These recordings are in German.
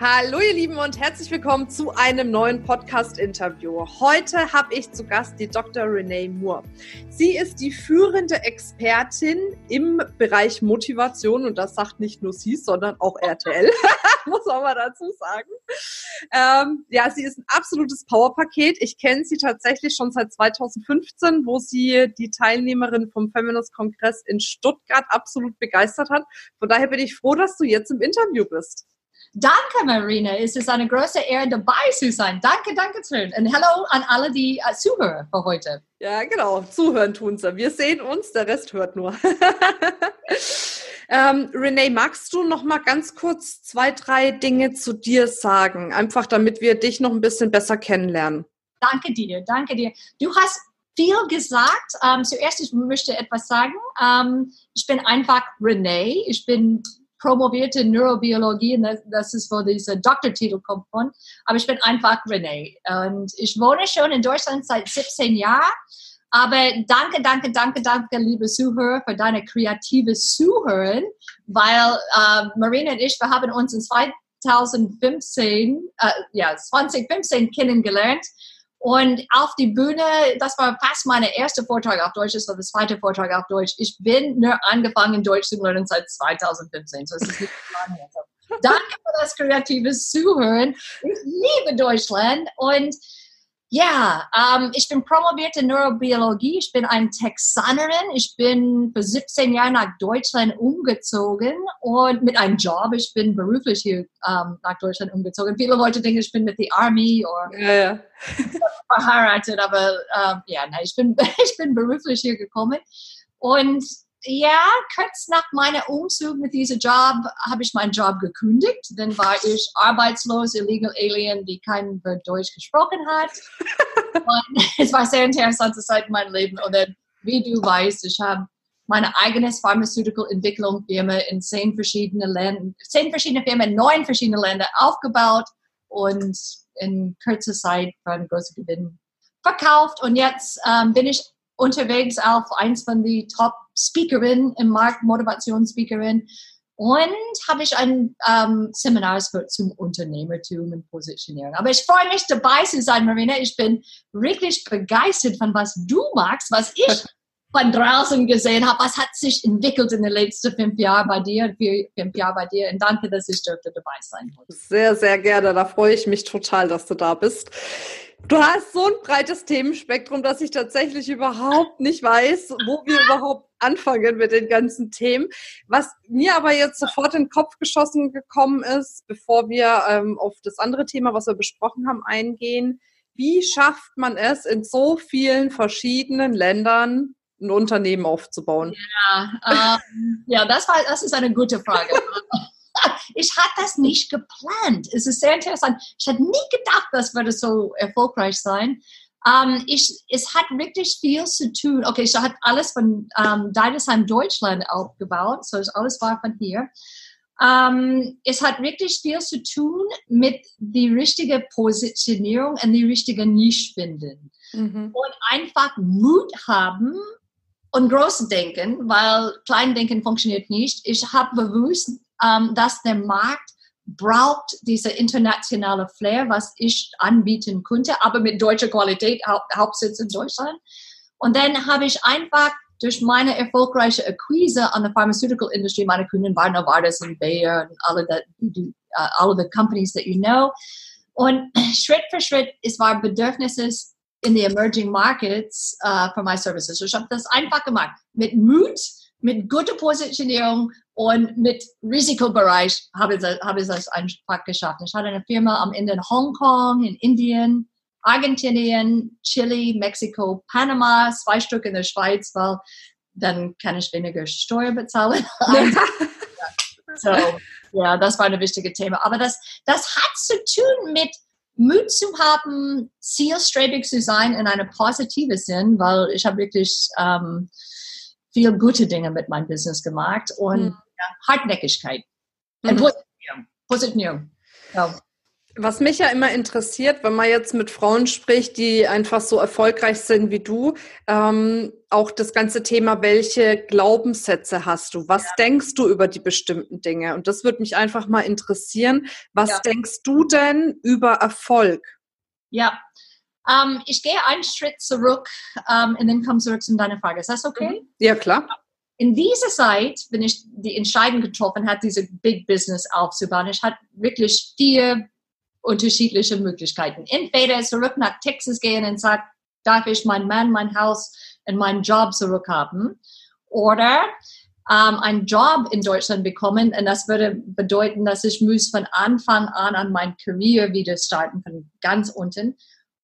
Hallo ihr Lieben und herzlich willkommen zu einem neuen Podcast-Interview. Heute habe ich zu Gast die Dr. Renee Moore. Sie ist die führende Expertin im Bereich Motivation und das sagt nicht nur sie, sondern auch RTL, muss man mal dazu sagen. Ähm, ja, sie ist ein absolutes Powerpaket. Ich kenne sie tatsächlich schon seit 2015, wo sie die Teilnehmerin vom Feminist-Kongress in Stuttgart absolut begeistert hat. Von daher bin ich froh, dass du jetzt im Interview bist. Danke, Marina. Es ist eine große Ehre, dabei zu sein. Danke, danke schön. Und hallo an alle, die uh, zuhören für heute. Ja, genau. Zuhören tun sie. Wir sehen uns, der Rest hört nur. ähm, Renee, magst du noch mal ganz kurz zwei, drei Dinge zu dir sagen? Einfach, damit wir dich noch ein bisschen besser kennenlernen. Danke dir, danke dir. Du hast viel gesagt. Ähm, zuerst, ich möchte etwas sagen. Ähm, ich bin einfach Renee. Ich bin promovierte Neurobiologie, und das ist, wo dieser Doktortitel kommt von. Aber ich bin einfach Renee. Und ich wohne schon in Deutschland seit 17 Jahren. Aber danke, danke, danke, danke, liebe Zuhörer, für deine kreative Zuhören, weil äh, Marina und ich, wir haben uns in 2015, äh, ja, 2015 kennengelernt und auf die Bühne, das war fast meine erste Vortrag auf Deutsch, das war der zweite Vortrag auf Deutsch. Ich bin nur angefangen, Deutsch zu lernen seit 2015. So ist nicht lange. Danke für das kreative Zuhören. Ich liebe Deutschland und ja, ähm, ich bin promovierte Neurobiologie. Ich bin eine Texanerin. Ich bin für 17 Jahre nach Deutschland umgezogen und mit einem Job. Ich bin beruflich hier ähm, nach Deutschland umgezogen. Viele Leute denken, ich bin mit der Army oder ja, ja. verheiratet, aber ähm, ja, nein, ich bin, ich bin beruflich hier gekommen. Und ja, kurz nach meinem Umzug mit diesem Job habe ich meinen Job gekündigt. Dann war ich arbeitslos, illegal Alien, die kein Wort Deutsch gesprochen hat. Es war sehr interessante Zeit in meinem Leben. Und dann, wie du weißt, ich habe meine eigene Pharmaceutical Entwicklung Firma in zehn verschiedene Ländern, zehn verschiedene Firmen in neun verschiedene Länder aufgebaut und in kurzer Zeit für einen großen Gewinn verkauft. Und jetzt ähm, bin ich unterwegs auf eins von den Top Speakerinnen im Markt, Motivationsspeakerin. Und habe ich ein ähm, Seminar zum Unternehmertum und Positionierung. Aber ich freue mich dabei zu sein, Marina. Ich bin wirklich begeistert von was du magst, was ich von draußen gesehen habe. Was hat sich entwickelt in den letzten fünf Jahren bei dir, vier, fünf Jahren bei dir. Und danke, dass ich dürfte dabei sein. Sehr, sehr gerne. Da freue ich mich total, dass du da bist. Du hast so ein breites Themenspektrum, dass ich tatsächlich überhaupt nicht weiß, wo wir überhaupt anfangen mit den ganzen Themen. Was mir aber jetzt sofort in den Kopf geschossen gekommen ist, bevor wir ähm, auf das andere Thema, was wir besprochen haben, eingehen. Wie schafft man es, in so vielen verschiedenen Ländern ein Unternehmen aufzubauen? Ja, ähm, ja das, war, das ist eine gute Frage. ich hatte das nicht geplant. Es ist sehr interessant. Ich hatte nie gedacht, das würde so erfolgreich sein. Um, ähm, ich, es hat wirklich viel zu tun. Okay, ich habe alles von um, ähm, Deidesheim, Deutschland aufgebaut. So alles war von hier. Um, ähm, es hat wirklich viel zu tun mit die richtige Positionierung und die richtige Nische finden. Mhm. Und einfach Mut haben und groß denken, weil klein denken funktioniert nicht. Ich habe bewusst ähm, dass der Markt braucht diese internationale Flair, was ich anbieten könnte, aber mit deutscher Qualität, Haupt, Hauptsitz in Deutschland. Und dann habe ich einfach durch meine erfolgreiche Akquise an der Pharmaceutical Industry, meine Kunden waren Novartis und Bayer und alle die, uh, alle the companies that you know. Und Schritt für Schritt, es war Bedürfnisses in the emerging markets uh, for my services. Ich habe das einfach gemacht. Mit Mut, mit guter Positionierung und mit Risikobereich habe ich, habe ich das einfach geschafft. Ich hatte eine Firma am Ende in Hongkong, in Indien, Argentinien, Chile, Mexiko, Panama, zwei Stück in der Schweiz, weil dann kann ich weniger Steuer bezahlen. so, ja, das war ein wichtiges Thema. Aber das, das hat zu tun mit Mut zu haben, zielstrebig zu sein in einem positiven Sinn, weil ich habe wirklich ähm, viel gute Dinge mit meinem Business gemacht und mhm. ja, Hartnäckigkeit. Mhm. Position. Position. Ja. Was mich ja immer interessiert, wenn man jetzt mit Frauen spricht, die einfach so erfolgreich sind wie du, ähm, auch das ganze Thema, welche Glaubenssätze hast du? Was ja. denkst du über die bestimmten Dinge? Und das würde mich einfach mal interessieren. Was ja. denkst du denn über Erfolg? Ja, ähm, ich gehe einen Schritt zurück ähm, und dann komme zurück zu deiner Frage. Ist das okay? Mhm. Ja, klar. In dieser Zeit, wenn ich die Entscheidung getroffen habe, diese Big Business aufzubauen, ich hatte wirklich vier unterschiedliche Möglichkeiten. Entweder zurück nach Texas gehen und sagen, darf ich mein Mann, mein Haus und meinen Job zurückhaben? Oder ähm, einen Job in Deutschland bekommen und das würde bedeuten, dass ich muss von Anfang an an mein Karriere wieder starten, von ganz unten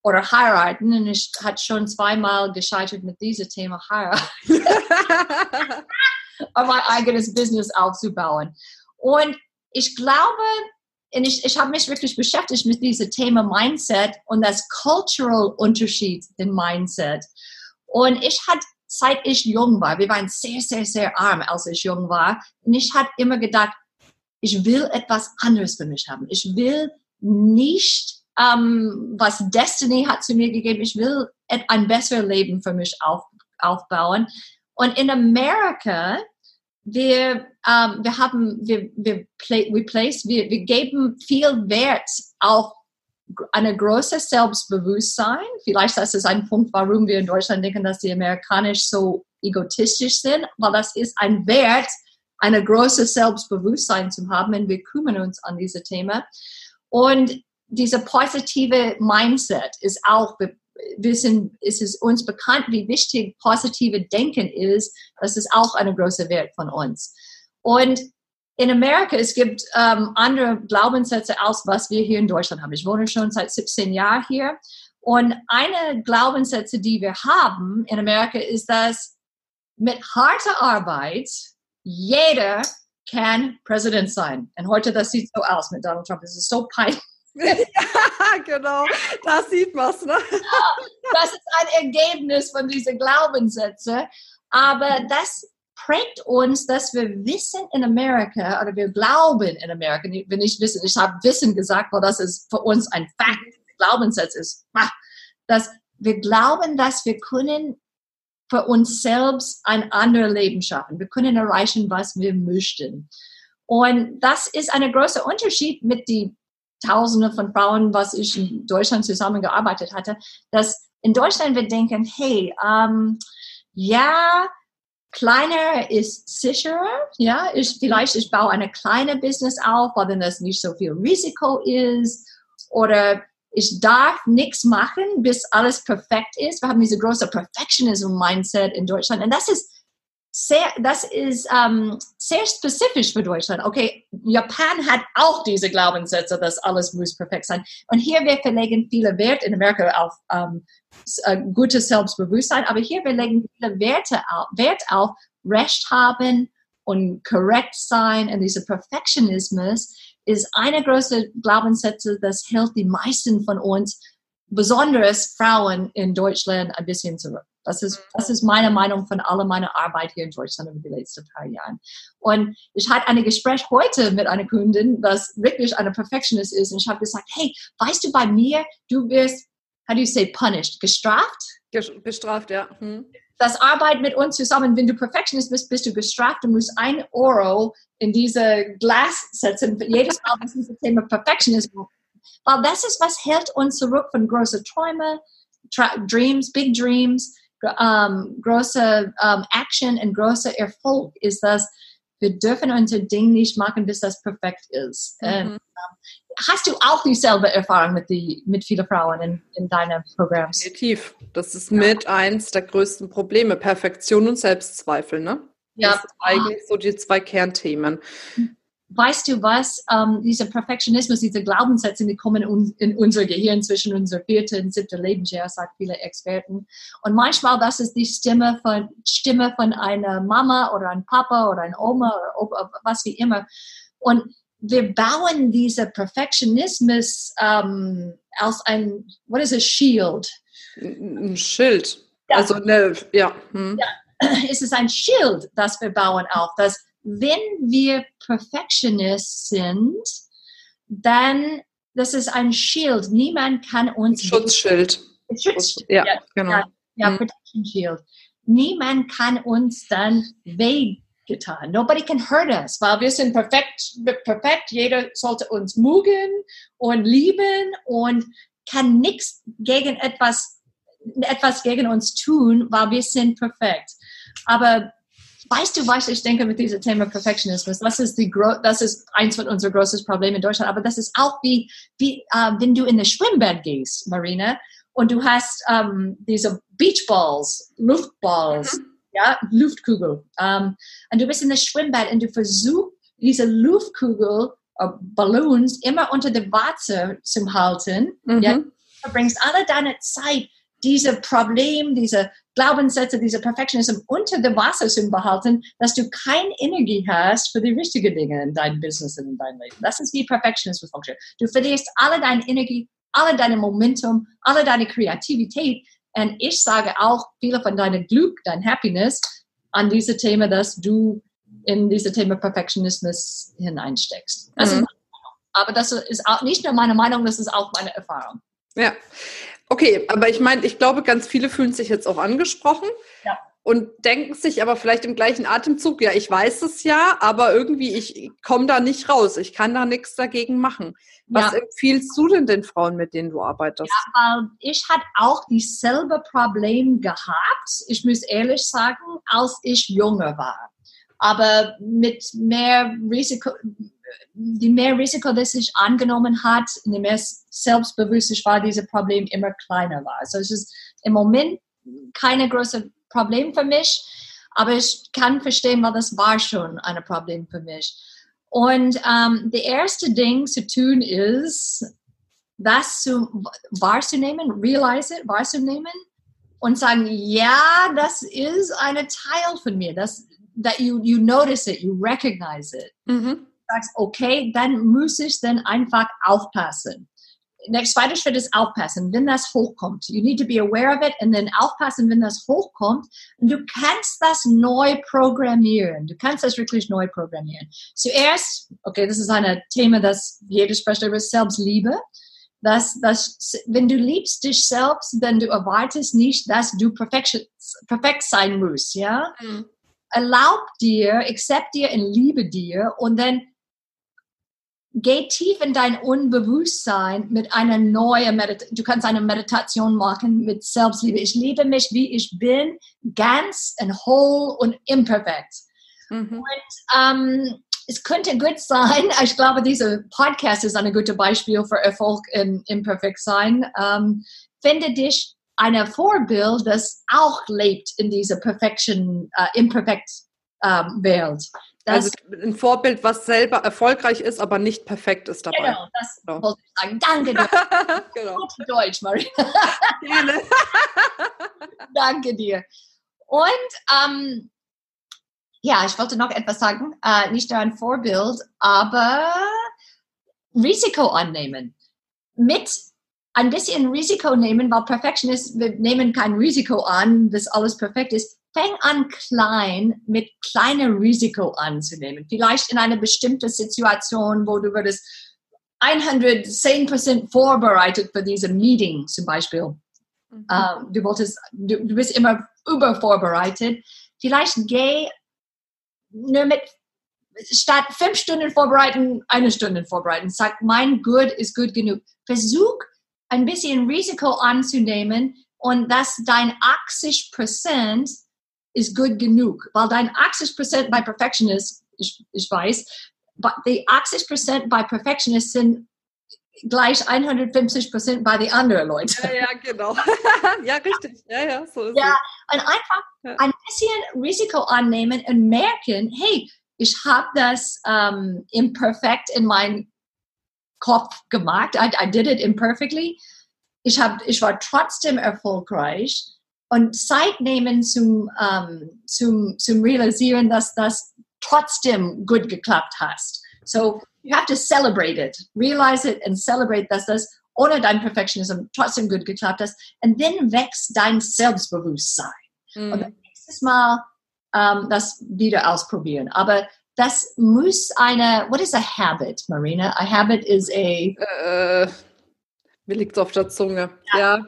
oder heiraten. Und ich hatte schon zweimal gescheitert mit diesem Thema heiraten. um mein eigenes Business aufzubauen. Und ich glaube, und ich, ich habe mich wirklich beschäftigt mit diesem Thema Mindset und das Cultural Unterschied in Mindset. Und ich hatte, seit ich jung war, wir waren sehr, sehr, sehr arm, als ich jung war. Und ich hatte immer gedacht, ich will etwas anderes für mich haben. Ich will nicht, ähm, was Destiny hat zu mir gegeben, ich will ein besseres Leben für mich auf, aufbauen. Und in Amerika wir, ähm, wir haben, wir, wir, play, we place, wir, wir geben viel Wert auf eine große Selbstbewusstsein. Vielleicht das ist ein Punkt, warum wir in Deutschland denken, dass die Amerikanisch so egotistisch sind, weil das ist ein Wert, eine große Selbstbewusstsein zu haben und wir kümmern uns an diese Themen. Und diese positive Mindset ist auch, wissen, ist es uns bekannt, wie wichtig positive Denken ist. Das ist auch eine große Wert von uns. Und in Amerika, es gibt ähm, andere Glaubenssätze als was wir hier in Deutschland haben. Ich wohne schon seit 17 Jahren hier. Und eine Glaubenssätze, die wir haben in Amerika, ist, dass mit harter Arbeit jeder kann Präsident sein. Und heute, das sieht so aus mit Donald Trump. Es ist so peinlich ja, genau. Da sieht man es. Ne? das ist ein Ergebnis von diesen Glaubenssätzen. Aber das prägt uns, dass wir wissen in Amerika oder wir glauben in Amerika, wenn ich wissen, ich habe Wissen gesagt, weil das ist für uns ein Fakt, Glaubenssatz ist, dass wir glauben, dass wir können für uns selbst ein anderes Leben schaffen. Wir können erreichen, was wir möchten. Und das ist ein großer Unterschied mit den Tausende von Frauen, was ich in Deutschland zusammengearbeitet hatte, dass in Deutschland wir denken, hey, ähm, ja, kleiner ist sicherer, ja, ich, vielleicht ich baue eine kleine Business auf, weil dann das nicht so viel Risiko ist oder ich darf nichts machen, bis alles perfekt ist. Wir haben diese große Perfectionism-Mindset in Deutschland und das ist sehr, das ist ähm, sehr spezifisch für Deutschland. Okay, Japan hat auch diese Glaubenssätze, dass alles muss perfekt sein. Und hier wir verlegen viele Wert in Amerika auf ähm, äh, gutes Selbstbewusstsein, aber hier wir legen viele Werte auf, Wert auf Recht haben und korrekt sein und dieser Perfektionismus ist eine große Glaubenssätze, das hält die meisten von uns, besonders Frauen in Deutschland, ein bisschen zurück. Das ist, das ist meine Meinung von aller meiner Arbeit hier in Deutschland über die letzten paar Jahre. Und ich hatte ein Gespräch heute mit einer Kundin, das wirklich eine Perfectionist ist. Und ich habe gesagt, hey, weißt du bei mir, du wirst, how do you say, punished, gestraft? Bestraft, ja. Hm. Das Arbeit mit uns zusammen, wenn du Perfectionist bist, bist du gestraft. Du musst ein Euro in diese Glas setzen. Jedes Mal, was dieses Thema Perfectionismus weil das ist, was hält uns zurück von großen Träumen, Dreams, Big Dreams, ähm, große ähm, Action und großer Erfolg ist, dass wir dürfen unser Ding nicht machen, bis das perfekt ist. Mhm. Und, ähm, hast du auch dieselbe Erfahrung mit, die, mit vielen Frauen in, in deinen Programmen? Definitiv. Das ist mit eins der größten Probleme. Perfektion und Selbstzweifel, ne? Ja. Das sind eigentlich so die zwei Kernthemen. Mhm weißt du was, ähm, dieser Perfektionismus, diese Glaubenssätze, die kommen in, in unser Gehirn zwischen unser vierten und siebten Lebensjahr, sagt viele Experten. Und manchmal, das ist die Stimme von, Stimme von einer Mama oder einem Papa oder einer Oma oder Opa, was wie immer. Und wir bauen diese Perfektionismus ähm, als ein, what is a shield? Ein Schild. Ja. Also, ne, ja. Hm. ja ist es ein Schild, das wir bauen auf, dass wenn wir Perfectionist sind, dann das ist ein Schild. Niemand kann uns Schutzschild. Schutz, ja, ja, genau. Ja, ja Mhm. Protection Shield. Niemand kann uns dann wehgetan. Nobody can hurt us, weil wir sind perfekt, perfekt. Jeder sollte uns mögen und lieben und kann nichts gegen etwas, etwas gegen uns tun, weil wir sind perfekt. Aber weißt du, was ich denke mit diesem Thema Perfectionismus? Das ist die, das ist eins von unseren größten Problemen in Deutschland. Aber das ist auch wie, wie äh, wenn du in das Schwimmbad gehst, Marina, und du hast ähm, diese Beachballs, Luftballs, ja, Luftkugel. Ähm, und du bist in das Schwimmbad und du versuchst, diese Luftkugel, äh, Balloons, immer unter dem Wasser zu halten. Mhm. Ja, du verbringst alle deine Zeit, diese Problem, diese Glaubenssätze, diese Perfectionism unter dem Wasser zu behalten, dass du keine Energie hast für die richtigen Dinge in deinem Business und in deinem Leben. Das ist wie Perfectionismus funktioniert. Du verlierst alle deine Energie, alle deine Momentum, alle deine Kreativität. Und ich sage auch, viele von deinem Glück, dein Happiness an diese Thema, dass du in diese Thema Perfectionismus hineinsteckst. Das Mhm. aber das ist auch nicht nur meine Meinung, das ist auch meine Erfahrung. Ja. Okay, aber ich meine, ich glaube, ganz viele fühlen sich jetzt auch angesprochen Ja. und denken sich aber vielleicht im gleichen Atemzug, ja, ich weiß es ja, aber irgendwie, ich komme da nicht raus. Ich kann da nichts dagegen machen. Was Ja. empfiehlst du denn den Frauen, mit denen du arbeitest? weil ich hatte auch dieselbe Problem gehabt, ich muss ehrlich sagen, als ich jünger war. Aber mit mehr Risiko, die mehr Risiko, das ich angenommen hat, je mehr selbstbewusst ich war, dieses Problem immer kleiner war. Also es ist im Moment keine große Problem für mich, aber ich kann verstehen, weil das war schon ein Problem für mich. Und ähm, der erste Ding zu tun ist, das zu, wahrzunehmen, realize it, wahrzunehmen und sagen, ja, das ist ein Teil von mir. Das, that you, you notice it, you recognize it. Mhm. Sagst, okay, dann muss ich dann einfach aufpassen. Der zweite Schritt ist aufpassen, wenn das hochkommt. You need to be aware of it and then aufpassen, wenn das hochkommt. Und du kannst das neu programmieren. Du kannst das wirklich neu programmieren. Zuerst, okay, das ist ein Thema, das jeder spricht über Selbstliebe dass, dass wenn du liebst dich selbst, dann du erwartest nicht, dass du perfekt, perfekt sein musst, ja? Mhm. Erlaub dir, accept dir und liebe dir und dann geh tief in dein Unbewusstsein mit einer neuen Meditation. Du kannst eine Meditation machen mit Selbstliebe. Ich liebe mich, wie ich bin, ganz und whole und imperfekt. Mhm. Ähm, es könnte gut sein, ich glaube, dieser Podcast ist ein gutes Beispiel für Erfolg im Imperfektsein. Ähm, finde dich ein Vorbild, das auch lebt in dieser Perfection, äh, imperfekt ähm, Welt. Das, Also ein Vorbild, was selber erfolgreich ist, aber nicht perfekt ist dabei. genau, das Genau. wollte ich sagen. Danke dir. genau. Gute Deutsch, Maria. Gerne. Danke dir. Und ähm, ja, ich wollte noch etwas sagen. Äh, nicht nur ein Vorbild, aber Risiko annehmen. Mit ein bisschen Risiko nehmen, weil Perfectionist, wir nehmen kein Risiko an, bis alles perfekt ist. Fang an klein, mit kleinem Risiko anzunehmen. Vielleicht in einer bestimmten Situation, wo du würdest 110% vorbereitet für diese Meeting zum Beispiel. Mhm. Ähm, du wolltest, du, du bist immer übervorbereitet. Vielleicht geh nur mit, statt fünf Stunden vorbereiten, eine Stunde vorbereiten. Sag, mein Good ist gut genug. Versuch ein bisschen Risiko anzunehmen und dass dein 80 Prozent ist gut genug. Weil dein 80 Prozent bei Perfectionist, ich, ich weiß, but die 80 Prozent bei Perfectionist sind gleich 150 Prozent bei den anderen Leuten. Ja, ja, genau. ja, richtig. Ja, ja, so ist Ja, und einfach Ja. ein bisschen Risiko annehmen und merken, hey, ich habe das ähm, imperfekt in meinem Kopf gemacht. I, I did it imperfectly. Ich, hab, ich war trotzdem erfolgreich und Zeit nehmen zum, ähm, zum, zum Realisieren, dass das trotzdem gut geklappt hat. So, you have to celebrate it, realize it and celebrate, dass das ohne dein Perfectionism trotzdem gut geklappt hat. Und dann wächst dein Selbstbewusstsein. Und Mhm. denkst nächstes Mal ähm, das wieder ausprobieren. Aber das muss eine, what is a habit, Marina? A habit is a... Äh, mir liegt auf der Zunge, ja. ja.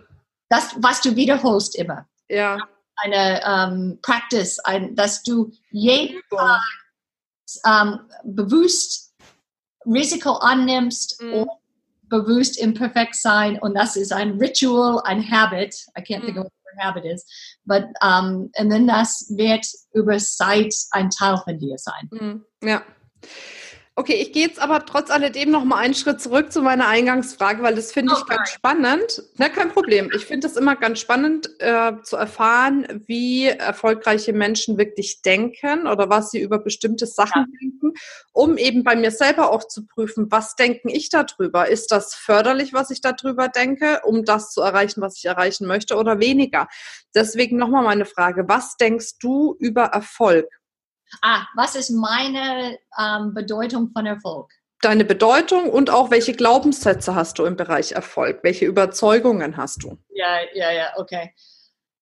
Das, was du wiederholst immer. Ja. Eine ähm, Practice, ein, dass du jeden Tag ähm, bewusst Risiko annimmst mhm. und bewusst imperfekt sein und das ist ein Ritual, ein Habit. I can't think of what the habit is, but um, and then das wird über Zeit ein Teil von dir sein. Mhm. Ja. Okay, ich gehe jetzt aber trotz alledem noch mal einen Schritt zurück zu meiner Eingangsfrage, weil das finde ich okay. ganz spannend. Na, kein Problem. Ich finde es immer ganz spannend äh, zu erfahren, wie erfolgreiche Menschen wirklich denken oder was sie über bestimmte Sachen ja. denken, um eben bei mir selber auch zu prüfen, was denken ich darüber? Ist das förderlich, was ich darüber denke, um das zu erreichen, was ich erreichen möchte oder weniger? Deswegen nochmal meine Frage, was denkst du über Erfolg? Ah, was ist meine ähm, Bedeutung von Erfolg? Deine Bedeutung und auch welche Glaubenssätze hast du im Bereich Erfolg? Welche Überzeugungen hast du? Ja, ja, ja, okay.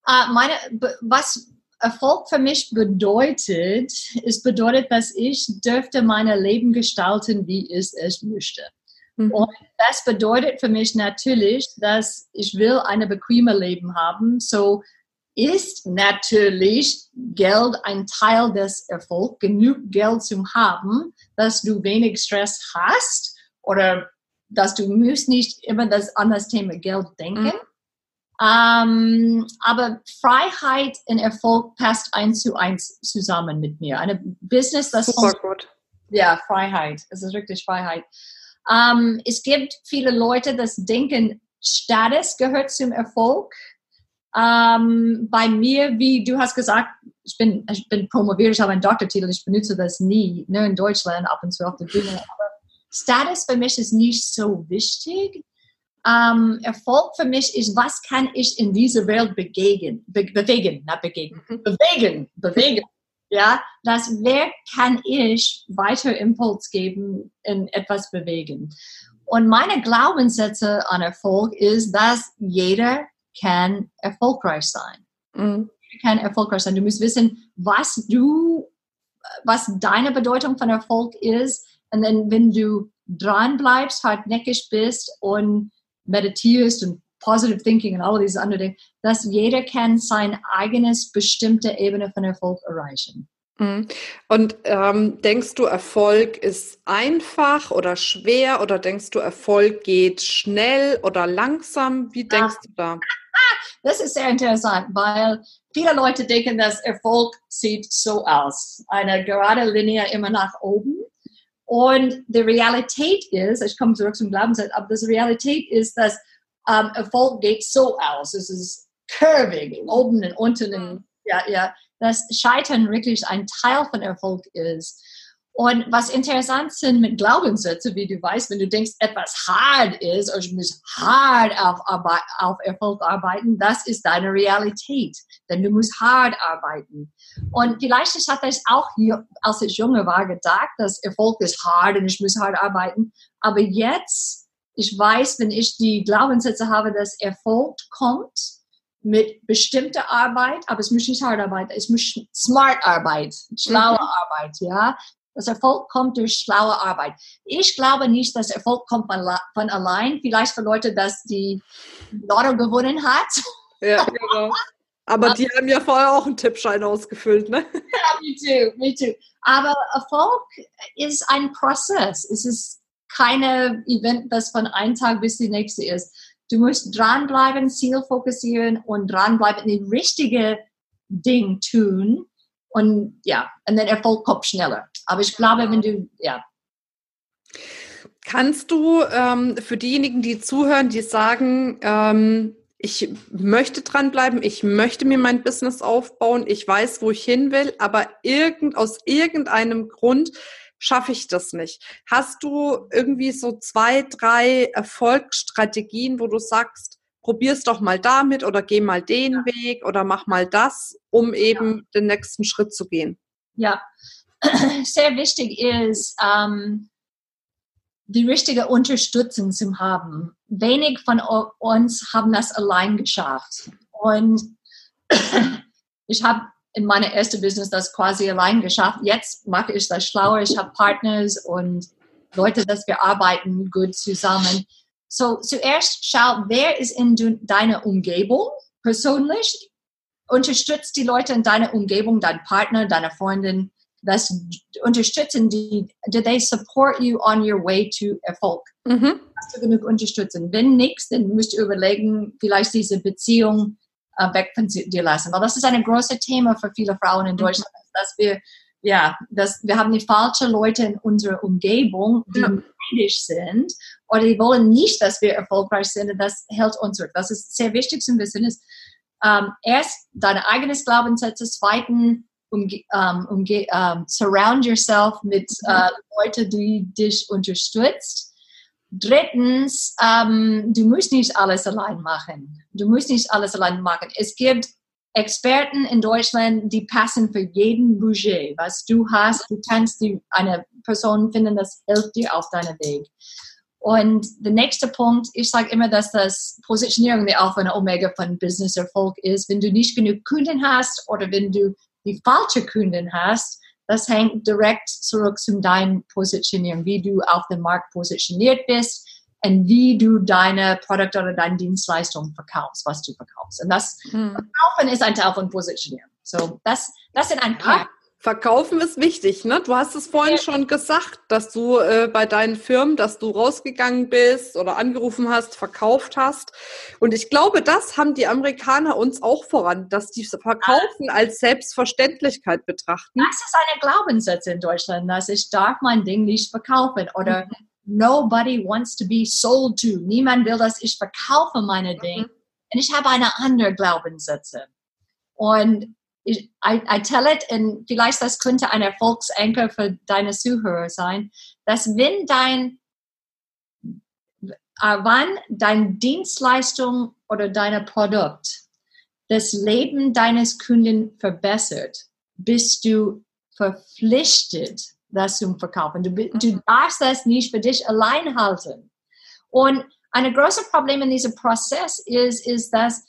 Uh, meine, was Erfolg für mich bedeutet, ist bedeutet, dass ich dürfte mein Leben gestalten, wie ich es möchte. Mhm. Und das bedeutet für mich natürlich, dass ich will ein bequemes Leben haben. So ist natürlich Geld ein Teil des Erfolgs, genug Geld zu haben, dass du wenig Stress hast oder dass du musst nicht immer das, an das Thema Geld denken. Mhm. Ähm, aber Freiheit und Erfolg passt eins zu eins zusammen mit mir. Eine Business, das Super gut. Ja, Freiheit. Es ist wirklich Freiheit. Ähm, es gibt viele Leute, das denken, Status gehört zum Erfolg. Ähm, bei mir, wie du hast gesagt, ich bin, ich bin promoviert, ich habe einen Doktortitel, ich benutze das nie, nur in Deutschland ab und zu auf der Bühne. Aber Status für mich ist nicht so wichtig. Ähm, Erfolg für mich ist, was kann ich in dieser Welt begegen, be bewegen, nicht begegen, mhm. bewegen, bewegen. Ja, das, wer kann ich weiter Impuls geben in etwas bewegen? Und meine Glaubenssätze an Erfolg ist, dass jeder kann erfolgreich sein. Mhm. Kann erfolgreich sein. Du musst wissen, was du, was deine Bedeutung von Erfolg ist. Und dann, wenn du dran bleibst, hartnäckig bist und meditierst und Positive Thinking und all diese anderen Dinge, dass jeder kann sein eigenes bestimmte Ebene von Erfolg erreichen. Mhm. Und ähm, denkst du, Erfolg ist einfach oder schwer oder denkst du, Erfolg geht schnell oder langsam? Wie denkst ja. du da? Das ist sehr interessant, weil viele Leute denken, dass Erfolg sieht so aus. Eine gerade Linie immer nach oben. Und die Realität ist, ich komme zurück zum Glaubenssatz, aber die Realität ist, dass ähm, Erfolg geht so aus. Es ist curving, oben und unten. Und, ja, ja, dass Scheitern wirklich ein Teil von Erfolg ist. Und was interessant sind mit Glaubenssätzen, wie du weißt, wenn du denkst, etwas hart ist, oder ich muss hart auf, auf Erfolg arbeiten, das ist deine Realität. Denn du musst hart arbeiten. Und vielleicht ich hatte ich auch hier, als ich junge war, gedacht, dass Erfolg ist hart und ich muss hart arbeiten. Aber jetzt, ich weiß, wenn ich die Glaubenssätze habe, dass Erfolg kommt mit bestimmter Arbeit, aber es muss nicht hart arbeiten, es muss smart Arbeit, schlaue mhm. Arbeit, ja. Das Erfolg kommt durch schlaue Arbeit. Ich glaube nicht, dass Erfolg kommt von allein. Vielleicht für Leute, dass die Lotto gewonnen hat. Ja, genau. Aber die haben ja vorher auch einen Tippschein ausgefüllt, ne? Ja, me too, me too. Aber Erfolg ist ein Prozess. Es ist keine Event, das von einem Tag bis die nächste ist. Du musst dranbleiben, Ziel fokussieren und dranbleiben, die richtige Ding tun. Und ja, und dann Erfolg kommt schneller. Aber ich glaube, wenn du, ja. Kannst du ähm, für diejenigen, die zuhören, die sagen, ähm, ich möchte dranbleiben, ich möchte mir mein Business aufbauen, ich weiß, wo ich hin will, aber irgend, aus irgendeinem Grund schaffe ich das nicht. Hast du irgendwie so zwei, drei Erfolgsstrategien, wo du sagst, probier's doch mal damit oder geh mal den ja. Weg oder mach mal das, um eben ja. den nächsten Schritt zu gehen? Ja, sehr wichtig ist, ähm, die richtige Unterstützung zu haben. Wenig von uns haben das allein geschafft. Und ich habe in meiner ersten Business das quasi allein geschafft. Jetzt mache ich das schlauer. Ich habe Partners und Leute, dass wir arbeiten gut zusammen. So, zuerst schau, wer ist in deiner Umgebung persönlich? Unterstützt die Leute in deiner Umgebung, dein Partner, deine Freundin, das unterstützen die, do they support you on your way to Erfolg? Mhm. Hast du genug Unterstützung? Wenn nichts, dann musst du überlegen, vielleicht diese Beziehung äh, weg von dir lassen. Weil das ist ein großes Thema für viele Frauen in mhm. Deutschland, mhm. dass wir ja, dass wir haben die falschen Leute in unserer Umgebung, die ja. neidisch sind oder die wollen nicht, dass wir erfolgreich sind und das hält uns zurück. Das ist sehr wichtig zu wissen. Ist, ähm, erst deine eigenes Glaubenssätze, zweitens umge um, umge um, surround yourself mit uh, Leuten, die dich unterstützt. Drittens, um, du musst nicht alles allein machen. Du musst nicht alles allein machen. Es gibt Experten in Deutschland, die passen für jeden Budget, was du hast. Du kannst die, eine Person finden, das hilft dir auf deinem Weg. Und der nächste Punkt, ich sage immer, dass das Positionierung der Alpha und Omega von Business Erfolg ist. Wenn du nicht genug Kunden hast oder wenn du die falsche Kunden hast, das hängt direkt zurück zu deinem Positionierung, wie du auf dem Markt positioniert bist und wie du deine Produkte oder deine Dienstleistung verkaufst, was du verkaufst. Und das hm. Verkaufen ist ein Teil von Positionieren. So, das, das sind ein paar Verkaufen ist wichtig, ne? Du hast es vorhin ja. schon gesagt, dass du äh, bei deinen Firmen, dass du rausgegangen bist oder angerufen hast, verkauft hast. Und ich glaube, das haben die Amerikaner uns auch voran, dass die Verkaufen als Selbstverständlichkeit betrachten. Das ist eine Glaubenssatz in Deutschland, dass ich darf mein Ding nicht verkaufen oder mhm. Nobody wants to be sold to. Niemand will, dass ich verkaufe meine Dinge. Mhm. Und ich habe eine andere Glaubenssätze. Und ich, I, I tell it, und vielleicht das könnte ein Erfolgsanker für deine Zuhörer sein, dass wenn dein, äh, wann dein Dienstleistung oder dein Produkt das Leben deines Kunden verbessert, bist du verpflichtet, das zu verkaufen. Du, du mhm. darfst das nicht für dich allein halten. Und ein großes Problem in diesem Prozess ist, ist, dass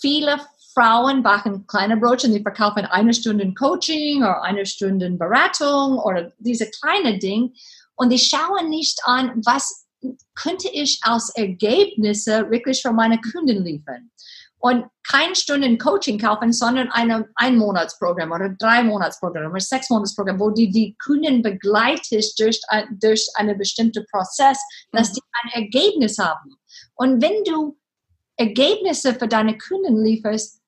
viele Frauen backen kleine Brötchen, die verkaufen eine Stunde Coaching oder eine Stunde Beratung oder diese kleine Ding und die schauen nicht an, was könnte ich als Ergebnisse wirklich für meine Kunden liefern. Und kein Stunden Coaching kaufen, sondern eine ein Monatsprogramm oder drei Monatsprogramm oder sechs Monatsprogramm, wo die die Kunden begleitet durch, durch einen bestimmten Prozess, dass mhm. die ein Ergebnis haben. Und wenn du Ergebnisse für deine Kunden lieferst,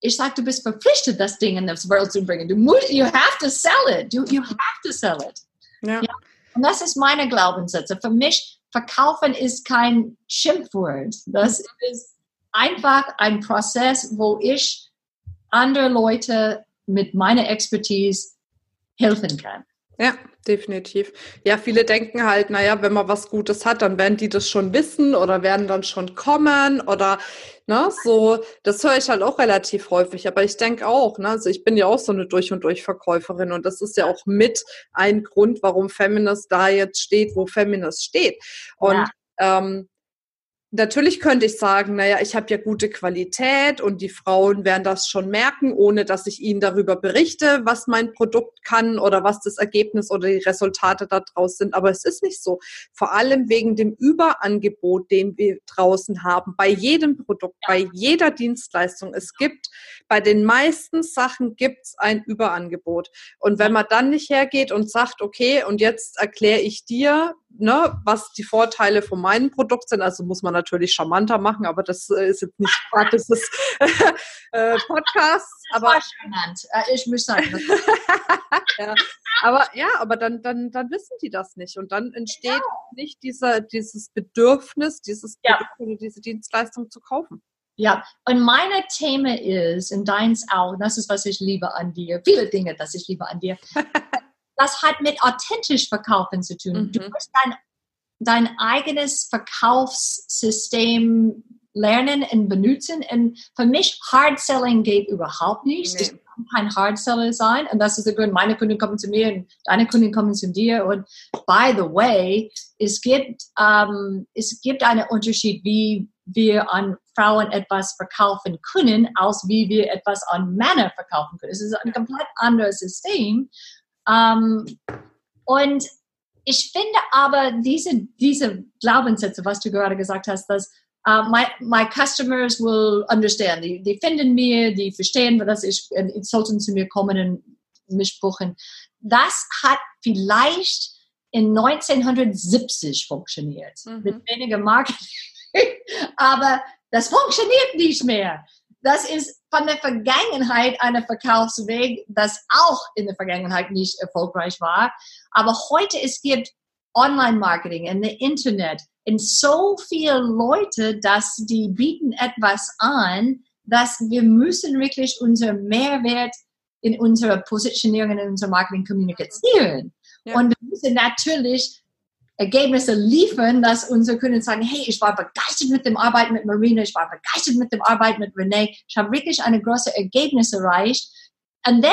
ich sage, du bist verpflichtet, das Ding in das World zu bringen. Du musst, you have to sell it. You, you have to sell it. Ja. ja. Und das ist meine Glaubenssätze. Für mich, verkaufen ist kein Schimpfwort. Das ist einfach ein Prozess, wo ich andere Leute mit meiner Expertise helfen kann. Ja, definitiv. Ja, viele denken halt, naja, wenn man was Gutes hat, dann werden die das schon wissen oder werden dann schon kommen oder ne, so, das höre ich halt auch relativ häufig. Aber ich denke auch, ne, also ich bin ja auch so eine durch und durch Verkäuferin und das ist ja auch mit ein Grund, warum Feminist da jetzt steht, wo Feminist steht. Und ja. ähm, natürlich könnte ich sagen, naja, ich habe ja gute Qualität und die Frauen werden das schon merken, ohne dass ich ihnen darüber berichte, was mein Produkt kann oder was das Ergebnis oder die Resultate daraus sind. Aber es ist nicht so. Vor allem wegen dem Überangebot, den wir draußen haben, bei jedem Produkt, bei jeder Dienstleistung. Es gibt, bei den meisten Sachen gibt es ein Überangebot. Und wenn man dann nicht hergeht und sagt, okay, und jetzt erkläre ich dir, ne, was die Vorteile von meinem Produkt sind. Also muss man natürlich charmanter machen, aber das äh, ist jetzt nicht Part des äh, Podcasts. Aber charmant. Äh, ich muss sagen. ja. Aber ja, aber dann, dann, dann wissen die das nicht und dann entsteht ja. nicht dieser, dieses Bedürfnis, dieses ja. Produkt oder diese Dienstleistung zu kaufen. Ja, und meine Thema ist, in deins auch, das ist, was ich liebe an dir, viele Dinge, das ich liebe an dir, das hat mit authentisch verkaufen zu tun. Mhm. Du musst dein, dein eigenes Verkaufssystem lernen und benutzen. Und für mich, Hard Selling geht überhaupt nicht. Nee. Ich kann kein Hard Seller sein. Und das ist der Grund, meine Kunden kommen zu mir und deine Kunden kommen zu dir. Und by the way, es gibt, ähm, es gibt einen Unterschied, wie wir an Frauen etwas verkaufen können, als wie wir etwas an Männer verkaufen können. Es ist ein komplett anderes System. Ähm, und ich finde aber diese, diese Glaubenssätze, was du gerade gesagt hast, dass uh, my, my customers will understand. Die, die finden mir, die verstehen, dass ich, die sollten zu mir kommen und mich buchen. Das hat vielleicht in 1970 funktioniert, mhm. mit weniger Marketing. Aber das funktioniert nicht mehr. Das ist von der Vergangenheit ein Verkaufsweg, das auch in der Vergangenheit nicht erfolgreich war. Aber heute es gibt Online-Marketing und Internet und so viele Leute, dass die bieten etwas an, dass wir müssen wirklich unser Mehrwert in unserer Positionierung in unserem Marketing kommunizieren. Ja. Und wir müssen natürlich Ergebnisse liefern, dass unsere Kunden sagen, hey, ich war begeistert mit dem Arbeit mit Marina, ich war begeistert mit dem Arbeit mit Renee, ich habe wirklich eine große Ergebnis erreicht. Und dann,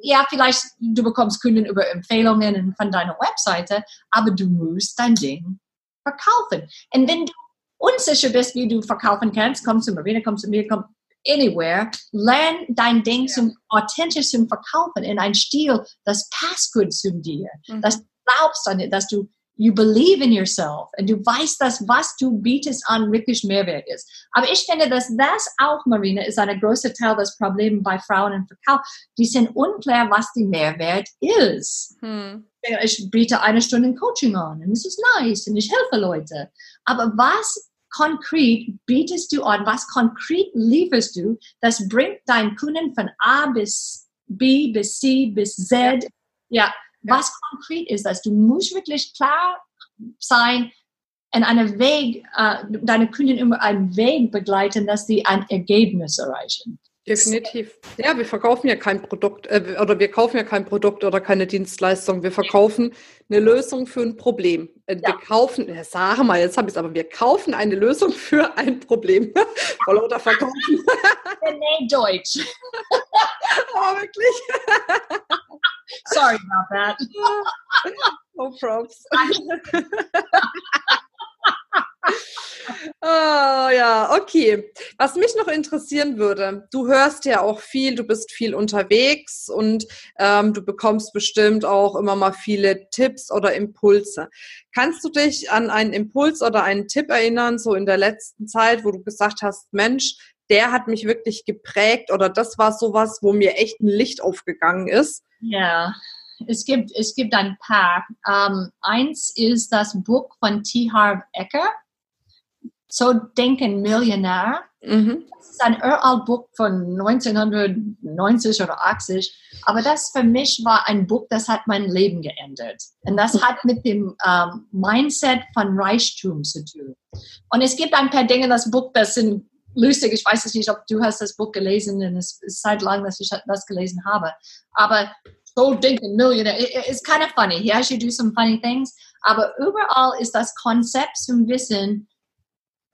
ja, vielleicht du bekommst Kunden über Empfehlungen von deiner Webseite, aber du musst dein Ding verkaufen. Und wenn du unsicher bist, wie du verkaufen kannst, komm zu Marina, komm zu mir, komm anywhere, lern dein Ding ja. zum authentisch zum Verkaufen in ein Stil, das passt gut zu dir, mhm. dass du glaubst an dir, dass du you believe in yourself und du weißt, dass was du bietest an wirklich Mehrwert ist. Aber ich finde, dass das auch, Marina, ist ein großer Teil des Problems bei Frauen im Verkauf. Die sind unklar, was die Mehrwert ist. Hm. Ich biete eine Stunde Coaching an und es ist nice und ich helfe Leute. Aber was konkret bietest du an? Was konkret lieferst du? Das bringt deinen Kunden von A bis B bis C bis Z. Ja, was konkret ist das? Du musst wirklich klar sein, in einem Weg, äh, deine Kunden immer einen Weg begleiten, dass sie ein Ergebnis erreichen. Definitiv. Ja, wir verkaufen ja kein Produkt äh, oder wir kaufen ja kein Produkt oder keine Dienstleistung. Wir verkaufen eine Lösung für ein Problem. Äh, wir ja. kaufen, ja, sag mal, jetzt habe ich es, aber wir kaufen eine Lösung für ein Problem. Vor lauter Verkaufen. Nee, Deutsch. oh, wirklich? Sorry about that. no props. oh, ja, okay. Was mich noch interessieren würde, du hörst ja auch viel, du bist viel unterwegs und ähm, du bekommst bestimmt auch immer mal viele Tipps oder Impulse. Kannst du dich an einen Impuls oder einen Tipp erinnern, so in der letzten Zeit, wo du gesagt hast, Mensch, der hat mich wirklich geprägt oder das war sowas, wo mir echt ein Licht aufgegangen ist? Ja, es gibt, es gibt ein paar. Um, eins ist das Buch von T. Harv Ecker. So denken Millionär. Mhm. Das ist ein Buch von 1990 oder 80. Aber das für mich war ein Buch, das hat mein Leben geändert. Und das hat mit dem um, Mindset von Reichtum zu tun. Und es gibt ein paar Dinge in das Buch, das sind lustig. Ich weiß nicht, ob du hast das Buch gelesen und es ist seit langem, dass ich das gelesen habe. Aber so denken Millionär, it's kind of funny. He actually do some funny things. Aber überall ist das Konzept zum Wissen,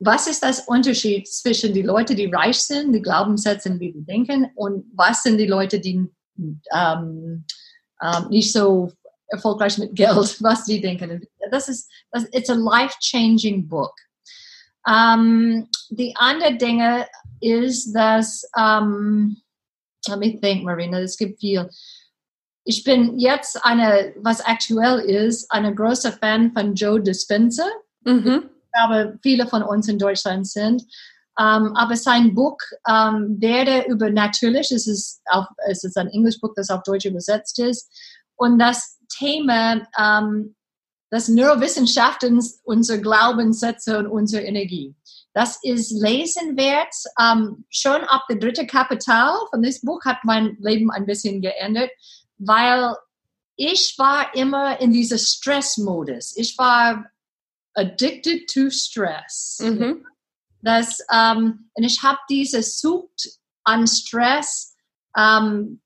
was ist das Unterschied zwischen die Leute, die reich sind, die Glaubenssätze, wie die denken, und was sind die Leute, die ähm, ähm, nicht so erfolgreich mit Geld, was die denken. Das ist, das, it's a life-changing book. Um, die andere Dinge ist, dass, um, let me think, Marina, es gibt viel. Ich bin jetzt eine, was aktuell ist, eine große Fan von Joe Dispenza. Mhm. Ich glaube, viele von uns in Deutschland sind. Um, aber sein Buch um, werde über natürlich, es ist, auf, es ist ein Englischbuch, das auf Deutsch übersetzt ist. Und das Thema um, das Neurowissenschaften, unsere Glaubenssätze und unsere Energie. Das ist lesenwert. Ähm, schon ab der dritte Kapital von diesem Buch hat mein Leben ein bisschen geändert, weil ich war immer in diesem Stressmodus. Ich war addicted to stress. Mhm. Das, ähm, und ich habe diese Sucht an Stress ähm,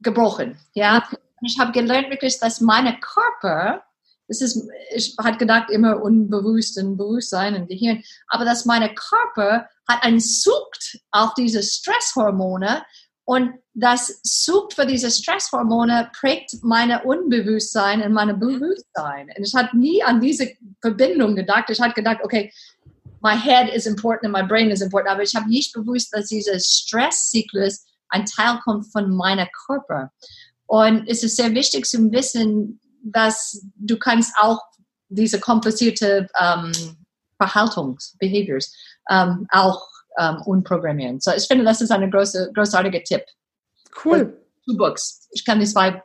gebrochen. Ja, und ich habe gelernt wirklich, dass meine Körper es ist, ich hatte gedacht, immer unbewusst und Bewusstsein im Gehirn, aber dass meine Körper hat einen Sucht auf diese Stresshormone und das Sucht für diese Stresshormone prägt meine Unbewusstsein und meine Bewusstsein. Und ich hatte nie an diese Verbindung gedacht. Ich hatte gedacht, okay, my head is important and my brain is important, aber ich habe nicht bewusst, dass dieser Stresszyklus ein Teil kommt von meiner Körper. Und es ist sehr wichtig zu wissen, dass du kannst auch diese komplizierte ähm, Verhaltungsbehaviors ähm, auch ähm, umprogrammieren. So ich finde, das ist ein große, großartiger Tipp. Cool. Two books. Ich kann die zwei,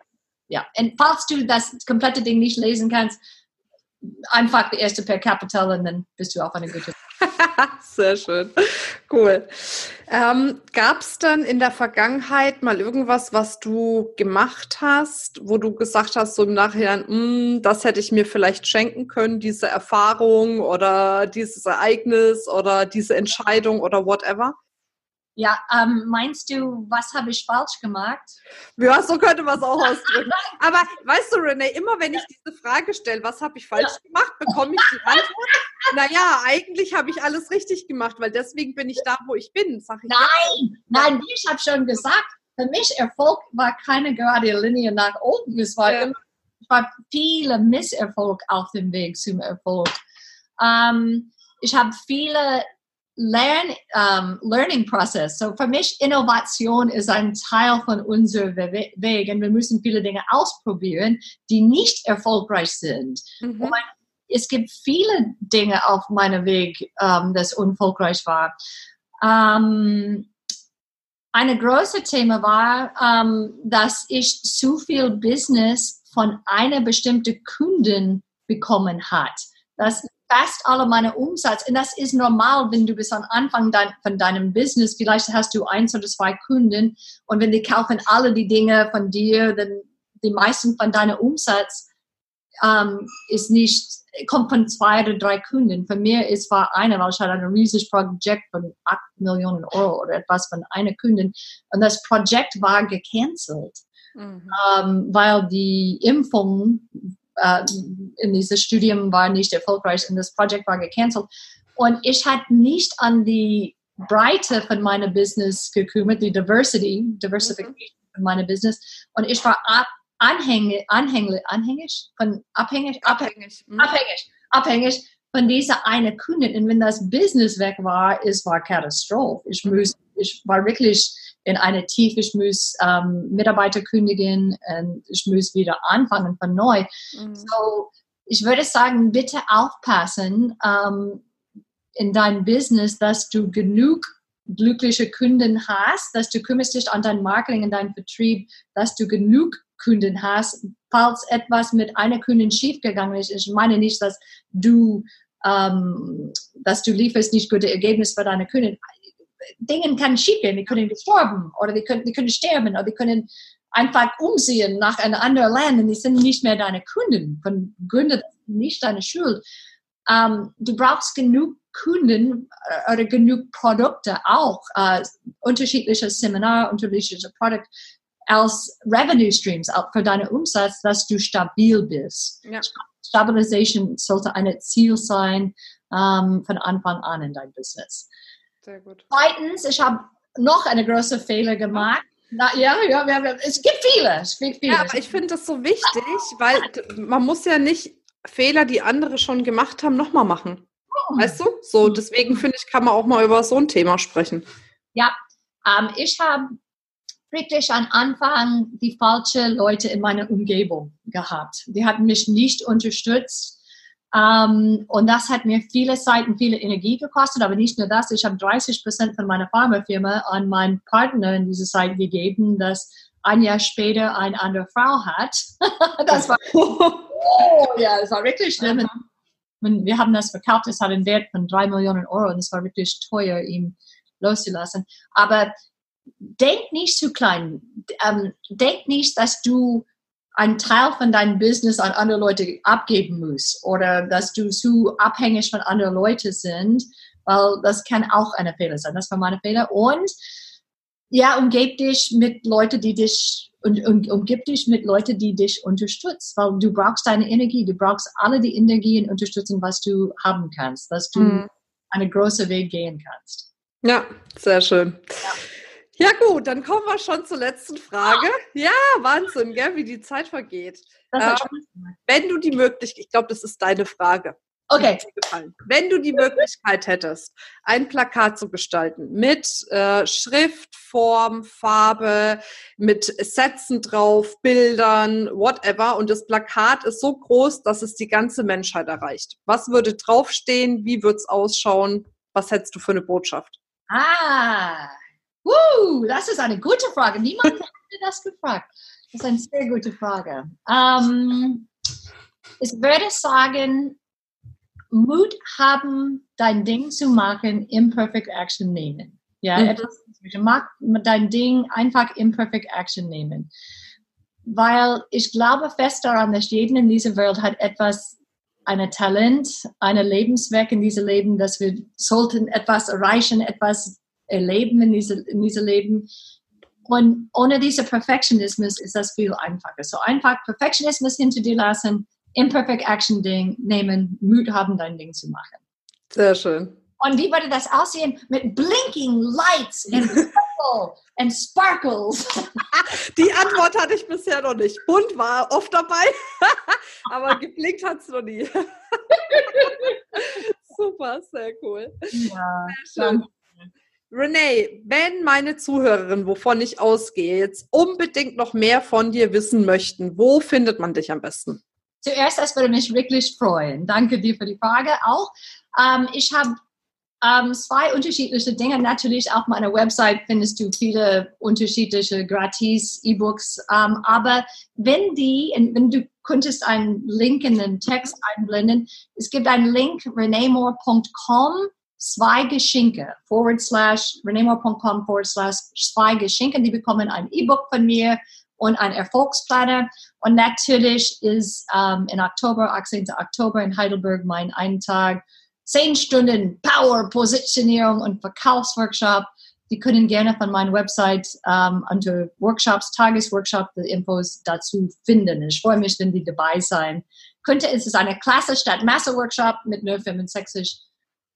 ja. Und falls du das komplette Ding nicht lesen kannst, einfach die erste per Capital und dann bist du auf eine gute. Sehr schön. Cool. Ähm, Gab es dann in der Vergangenheit mal irgendwas, was du gemacht hast, wo du gesagt hast, so im Nachhinein, hm, das hätte ich mir vielleicht schenken können, diese Erfahrung oder dieses Ereignis oder diese Entscheidung oder whatever? Ja, ähm, meinst du, was habe ich falsch gemacht? Ja, so könnte man es auch ausdrücken. Aber weißt du, René, immer wenn ich diese Frage stelle, was habe ich falsch ja. gemacht, bekomme ich die Antwort. naja, eigentlich habe ich alles richtig gemacht, weil deswegen bin ich da, wo ich bin, sag ich. Nein, nein, wie ich habe schon gesagt, für mich Erfolg war keine gerade Linie nach oben. Es war, ja. immer, es war viele Misserfolg auf dem Weg zum Erfolg. Ähm, ich habe viele Lern, um, Learning Process. So für mich Innovation ist ein Teil von unserem Weg und wir müssen viele Dinge ausprobieren, die nicht erfolgreich sind. Mhm. Und es gibt viele Dinge auf meinem Weg, um, das unfolgreich war. Um, ein großes Thema war, dass ich zu viel Business von einer bestimmten Kunden bekommen hat. Das fast alle meine Umsatz. Und das ist normal, wenn du bis am Anfang dein, von deinem Business, vielleicht hast du eins oder zwei Kunden und wenn die kaufen alle die Dinge von dir, dann die meisten von deinem Umsatz ähm, ist nicht, kommt von zwei oder drei Kunden. Für mir ist war einer, weil ich hatte ein riesiges Projekt von 8 Millionen Euro oder etwas von einer Kundin und das Projekt war gecancelt. Mhm. Ähm, weil die Impfung äh, in dieses Studium war nicht erfolgreich und das Projekt war gecancelt. Und ich hatte nicht an die Breite von meinem Business gekümmert, die Diversity, Diversification mhm. von meinem Business. Und ich war ab, anhängig, anhängig, anhängig, von abhängig, abhängig, mhm. abhängig, abhängig von dieser eine Kundin. Und wenn das Business weg war, es war Katastrophe. Ich, mhm. muss, ich war wirklich in eine Tiefe, ich muss ähm, Mitarbeiter kündigen und ich muss wieder anfangen von neu. Mhm. So, ich würde sagen, bitte aufpassen ähm, in deinem Business, dass du genug glückliche Kunden hast, dass du kümmerst dich an dein Marketing, und deinen Vertrieb, dass du genug Kunden hast, falls etwas mit einer Kundin schiefgegangen ist. Ich meine nicht, dass du, ähm, dass du lieferst nicht gute Ergebnisse für deine Kunden. Dinge kann schiefgehen. Die können gestorben oder die können, die können sterben oder die können einfach umziehen nach einem anderen Land und die sind nicht mehr deine Kunden. Von Gründen nicht deine Schuld. Ähm, du brauchst genug Kunden äh, oder genug Produkte auch, äh, unterschiedliche Seminar, unterschiedliche Produkte als Revenue Streams auch für deinen Umsatz, dass du stabil bist. Ja. Stabilisation sollte ein Ziel sein ähm, von Anfang an in deinem Business. Sehr gut. Zweitens, ich habe noch eine große Fehler gemacht. Na, ja, ja, ja, es gibt viele. Es gibt viele. Ja, aber ich finde das so wichtig, weil man muss ja nicht Fehler, die andere schon gemacht haben, nochmal machen. Oh. Weißt du? So, deswegen finde ich, kann man auch mal über so ein Thema sprechen. Ja, ähm, ich habe wirklich am Anfang die falschen Leute in meiner Umgebung gehabt. Die hatten mich nicht unterstützt. Ähm, und das hat mir viele Zeit und viele Energie gekostet, aber nicht nur das. Ich habe 30 Prozent von meiner Pharmafirma an meinen Partner in dieser Zeit gegeben, dass ein Jahr später eine andere Frau hat. das war, oh, ja, das war wirklich schlimm. Und wir haben das verkauft, es hat einen Wert von drei Millionen Euro und es war wirklich teuer, ihn loszulassen. Aber denk nicht zu klein. Ähm, denk nicht, dass du einen Teil von deinem Business an andere Leute abgeben musst oder dass du zu abhängig von anderen Leuten sind, weil das kann auch eine Fehler sein. Das war meine Fehler. Und ja, umgib dich mit Leuten, die dich und, und umgib dich mit Leuten, die dich unterstützen, weil du brauchst deine Energie, du brauchst alle die Energie und Unterstützung, was du haben kannst, dass du mhm. einen großen Weg gehen kannst. Ja, sehr schön. Ja. Ja gut, dann kommen wir schon zur letzten Frage. Ja, Wahnsinn, gell, wie die Zeit vergeht. Ähm, wenn du die Möglichkeit, ich glaube, das ist deine Frage. Okay. Wenn du die Möglichkeit hättest, ein Plakat zu gestalten mit äh, Schrift, Form, Farbe, mit Sätzen drauf, Bildern, whatever, und das Plakat ist so groß, dass es die ganze Menschheit erreicht. Was würde draufstehen? Wie würde es ausschauen? Was hättest du für eine Botschaft? Ah, uh, das ist eine gute Frage. Niemand hat mir das gefragt. Das ist eine sehr gute Frage. Ähm, ich würde sagen, Mut haben, dein Ding zu machen, Imperfect Action nehmen. Ja, mhm. etwas, mag dein Ding einfach Imperfect Action nehmen. Weil ich glaube fest daran, dass jeder in dieser Welt hat etwas, ein Talent, ein Lebenswerk in diesem Leben, dass wir sollten etwas erreichen, etwas erleben in diesem diese Leben. Und ohne diesen Perfektionismus ist das viel einfacher. So einfach Perfektionismus hinter dir lassen, Imperfect Action Ding nehmen, Mut haben, dein Ding zu machen. Sehr schön. Und wie würde das aussehen mit blinking lights and purple and sparkles? Die Antwort hatte ich bisher noch nicht. Bunt war oft dabei, aber geblinkt hat es noch nie. Super, sehr cool. Ja, sehr schön. Renee, wenn meine Zuhörerinnen, wovon ich ausgehe, jetzt unbedingt noch mehr von dir wissen möchten, wo findet man dich am besten? Zuerst, das würde mich wirklich freuen. Danke dir für die Frage auch. Ähm, ich habe ähm, zwei unterschiedliche Dinge. Natürlich auf meiner Website findest du viele unterschiedliche gratis E-Books. Ähm, aber wenn die, wenn du könntest einen Link in den Text einblenden, es gibt einen Link renemore.com zwei Geschenke forward slash renemore.com forward slash zwei Geschenke. Die bekommen ein E-Book von mir und ein Erfolgsplaner. Und natürlich ist ähm, im Oktober, 18. Oktober in Heidelberg mein einen Tag, 10 Stunden Power, Positionierung und Verkaufsworkshop. Die können gerne von meiner Website ähm, unter Workshops, Tagesworkshop, die Infos dazu finden. Ich freue mich, wenn die dabei sein. Könnte, es ist eine Klasse statt Masse-Workshop mit nur 65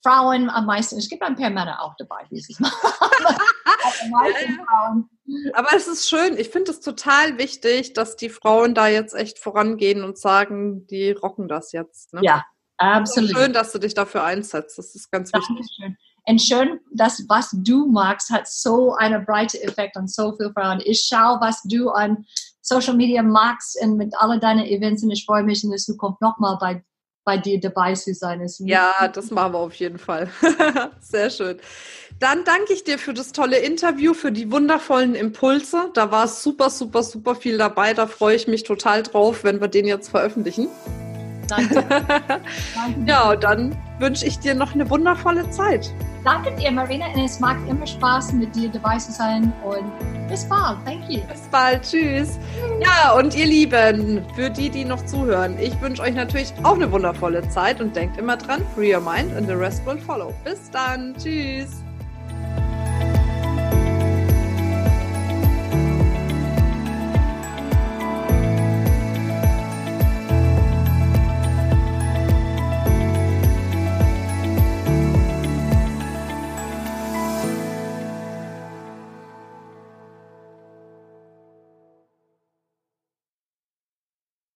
Frauen am meisten. Es gibt ein paar Männer auch dabei dieses Mal. Aber es ist schön. Ich finde es total wichtig, dass die Frauen da jetzt echt vorangehen und sagen, die rocken das jetzt. Ne? Ja, absolut. schön, dass du dich dafür einsetzt. Das ist ganz wichtig. Dankeschön. Und schön, dass was du magst, hat so einen breiten Effekt an so viele Frauen. Ich schaue, was du an Social Media magst und mit all deinen Events und ich freue mich in der Zukunft nochmal bei bei dir dabei zu sein. Ist ja, das machen wir auf jeden Fall. Sehr schön. Dann danke ich dir für das tolle Interview, für die wundervollen Impulse. Da war super, super, super viel dabei. Da freue ich mich total drauf, wenn wir den jetzt veröffentlichen. Danke. Danke. Ja, und dann wünsche ich dir noch eine wundervolle Zeit. Danke dir, Marina. Und es macht immer Spaß, mit dir dabei zu sein. Und bis bald. Thank you. Bis bald. Tschüss. Ja, und ihr Lieben, für die, die noch zuhören, ich wünsche euch natürlich auch eine wundervolle Zeit und denkt immer dran, free your mind and the rest will follow. Bis dann. Tschüss.